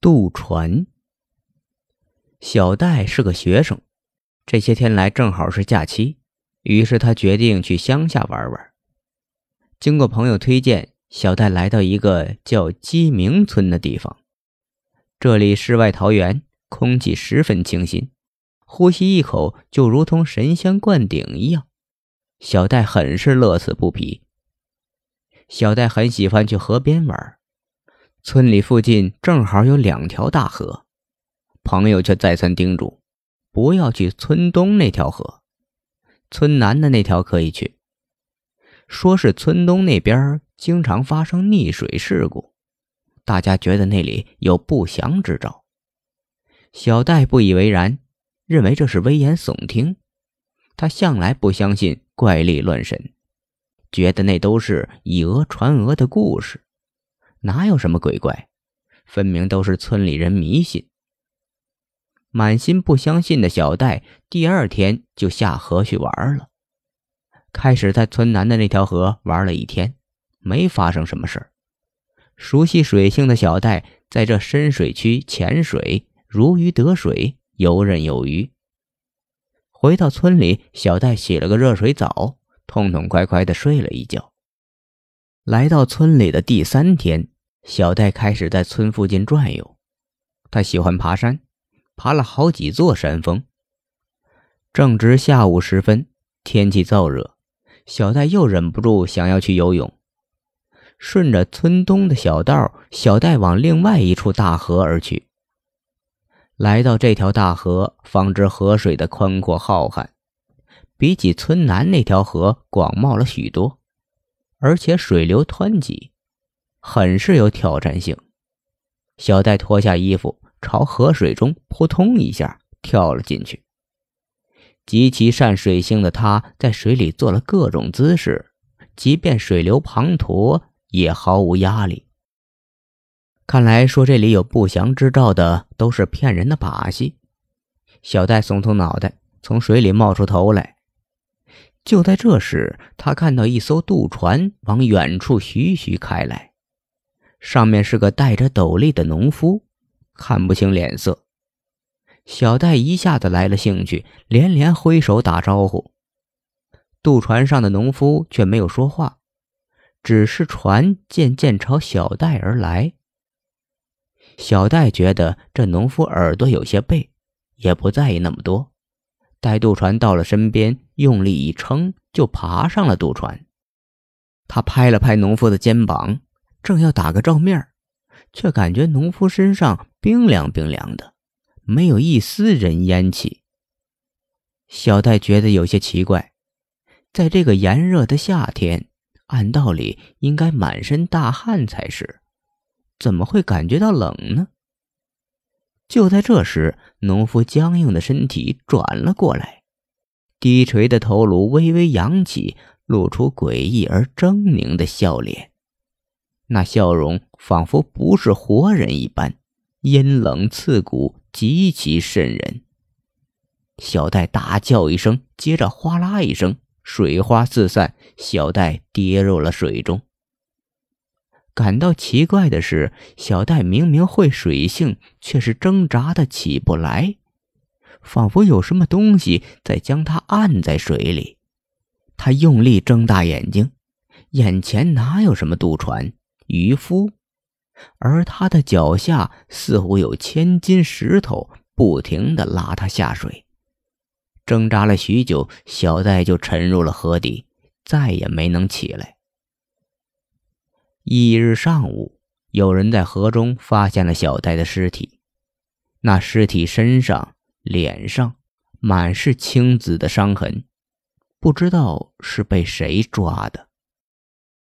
渡船。小戴是个学生，这些天来正好是假期，于是他决定去乡下玩玩。经过朋友推荐，小戴来到一个叫鸡鸣村的地方。这里世外桃源，空气十分清新，呼吸一口就如同神仙灌顶一样。小戴很是乐此不疲。小戴很喜欢去河边玩。村里附近正好有两条大河，朋友却再三叮嘱，不要去村东那条河，村南的那条可以去。说是村东那边经常发生溺水事故，大家觉得那里有不祥之兆。小戴不以为然，认为这是危言耸听。他向来不相信怪力乱神，觉得那都是以讹传讹的故事。哪有什么鬼怪，分明都是村里人迷信。满心不相信的小戴，第二天就下河去玩了。开始在村南的那条河玩了一天，没发生什么事儿。熟悉水性的小戴，在这深水区潜水，如鱼得水，游刃有余。回到村里，小戴洗了个热水澡，痛痛快快的睡了一觉。来到村里的第三天，小戴开始在村附近转悠。他喜欢爬山，爬了好几座山峰。正值下午时分，天气燥热，小戴又忍不住想要去游泳。顺着村东的小道，小戴往另外一处大河而去。来到这条大河，方知河水的宽阔浩瀚，比起村南那条河广袤了许多。而且水流湍急，很是有挑战性。小戴脱下衣服，朝河水中扑通一下跳了进去。极其善水性的他，在水里做了各种姿势，即便水流滂沱，也毫无压力。看来说这里有不祥之兆的，都是骗人的把戏。小戴耸耸脑袋，从水里冒出头来。就在这时，他看到一艘渡船往远处徐徐开来，上面是个戴着斗笠的农夫，看不清脸色。小戴一下子来了兴趣，连连挥手打招呼。渡船上的农夫却没有说话，只是船渐渐朝小戴而来。小戴觉得这农夫耳朵有些背，也不在意那么多。待渡船到了身边，用力一撑，就爬上了渡船。他拍了拍农夫的肩膀，正要打个照面，却感觉农夫身上冰凉冰凉的，没有一丝人烟气。小戴觉得有些奇怪，在这个炎热的夏天，按道理应该满身大汗才是，怎么会感觉到冷呢？就在这时，农夫僵硬的身体转了过来，低垂的头颅微微扬起，露出诡异而狰狞的笑脸。那笑容仿佛不是活人一般，阴冷刺骨，极其瘆人。小戴大叫一声，接着哗啦一声，水花四散，小戴跌入了水中。感到奇怪的是，小戴明明会水性，却是挣扎的起不来，仿佛有什么东西在将他按在水里。他用力睁大眼睛，眼前哪有什么渡船、渔夫，而他的脚下似乎有千斤石头不停地拉他下水。挣扎了许久，小戴就沉入了河底，再也没能起来。翌日上午，有人在河中发现了小戴的尸体。那尸体身上、脸上满是青紫的伤痕，不知道是被谁抓的。